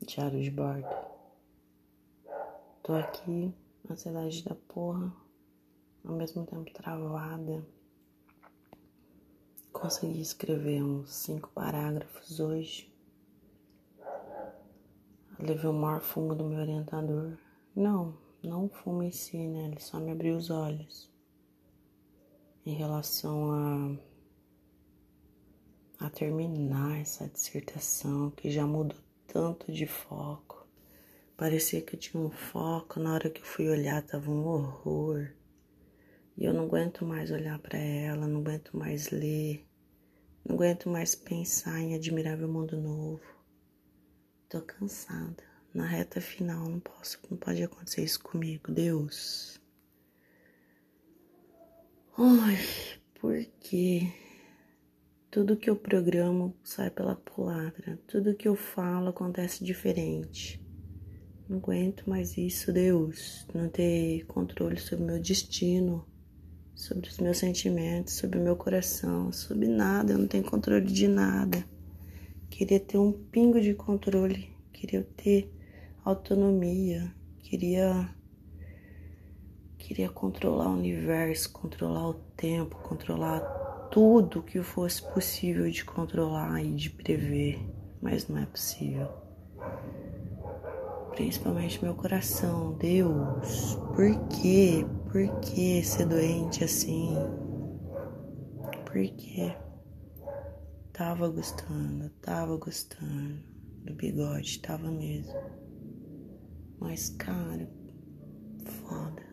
Diário de bordo. Tô aqui, ansiedade da porra, ao mesmo tempo travada. Consegui escrever uns cinco parágrafos hoje. Levei o maior fumo do meu orientador. Não, não o fumo em si, né? Ele só me abriu os olhos. Em relação a a terminar essa dissertação que já mudou tanto de foco. Parecia que eu tinha um foco, na hora que eu fui olhar tava um horror. E eu não aguento mais olhar para ela, não aguento mais ler, não aguento mais pensar em admirável mundo novo. Tô cansada. Na reta final não posso, não pode acontecer isso comigo, Deus. Ai, por quê? Tudo que eu programo sai pela culatra. Tudo que eu falo acontece diferente. Não aguento mais isso, Deus. Não ter controle sobre meu destino, sobre os meus sentimentos, sobre o meu coração, sobre nada. Eu não tenho controle de nada. Queria ter um pingo de controle. Queria ter autonomia. Queria queria controlar o universo, controlar o tempo, controlar tudo que fosse possível de controlar e de prever, mas não é possível. Principalmente meu coração, Deus, por quê? Por que ser doente assim? Por quê? Tava gostando, tava gostando do bigode, tava mesmo. Mas, cara, foda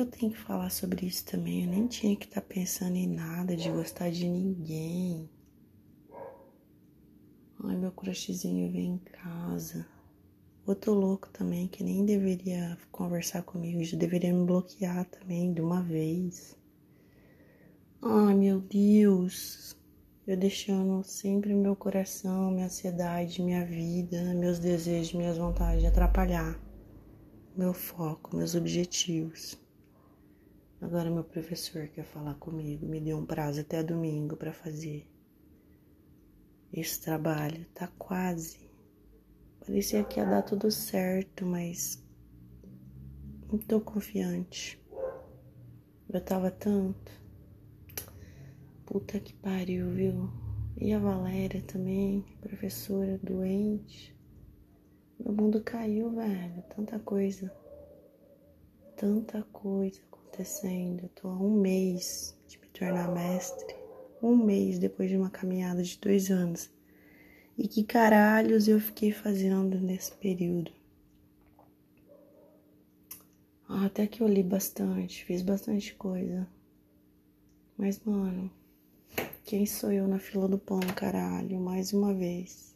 eu tenho que falar sobre isso também? Eu nem tinha que estar tá pensando em nada, de gostar de ninguém. Ai, meu crushzinho vem em casa. Outro louco também que nem deveria conversar comigo, já deveria me bloquear também de uma vez. Ai, meu Deus. Eu deixando sempre meu coração, minha ansiedade, minha vida, meus desejos, minhas vontades atrapalhar meu foco, meus objetivos. Agora meu professor quer falar comigo, me deu um prazo até domingo para fazer. Esse trabalho tá quase. Parecia que ia dar tudo certo, mas não tô confiante. Eu tava tanto. Puta que pariu, viu? E a Valéria também, professora doente. Meu mundo caiu, velho. Tanta coisa. Tanta coisa acontecendo. Eu tô há um mês de me tornar mestre. Um mês depois de uma caminhada de dois anos. E que caralhos eu fiquei fazendo nesse período? Ah, até que eu li bastante, fiz bastante coisa. Mas, mano, quem sou eu na fila do pão, caralho? Mais uma vez.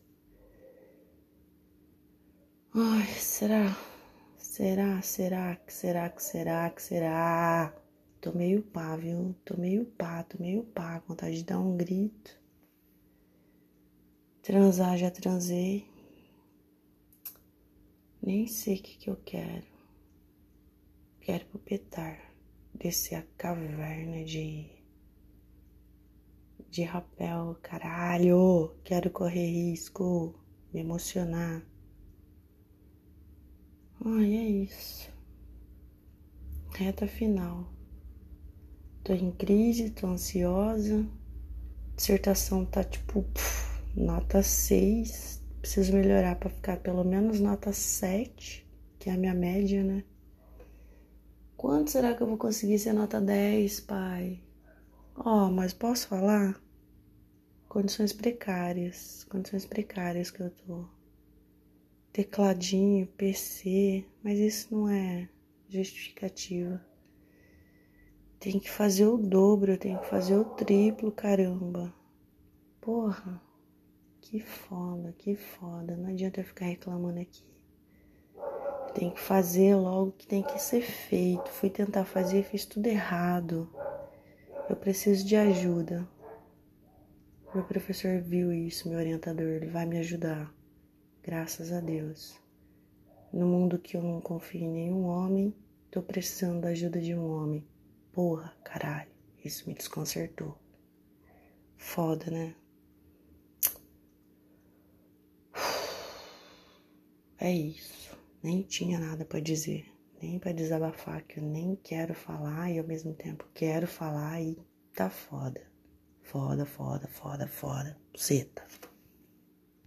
Ai, será? Será, será, que será, que será, que será? Tô meio pá, viu? Tô meio pá, tô meio pá, vontade de dar um grito. Transar, já transei. Nem sei o que, que eu quero. Quero pupetar, descer a caverna de. de rapel, caralho. Quero correr risco, me emocionar. Ai, é isso. Reta final. Tô em crise, tô ansiosa. Dissertação tá tipo puf, nota 6. Preciso melhorar para ficar pelo menos nota 7, que é a minha média, né? Quanto será que eu vou conseguir ser nota 10, pai? Ó, oh, mas posso falar? Condições precárias, condições precárias que eu tô tecladinho, PC, mas isso não é justificativa. Tem que fazer o dobro, tem que fazer o triplo, caramba. Porra, que foda, que foda. Não adianta eu ficar reclamando aqui. Tem que fazer logo o que tem que ser feito. Fui tentar fazer, fiz tudo errado. Eu preciso de ajuda. Meu professor viu isso, meu orientador, ele vai me ajudar graças a Deus. No mundo que eu não confio em nenhum homem, tô precisando da ajuda de um homem. Porra, caralho, isso me desconcertou. Foda, né? É isso. Nem tinha nada para dizer, nem para desabafar que eu nem quero falar e ao mesmo tempo quero falar e tá foda. Foda, foda, foda, foda. Seta.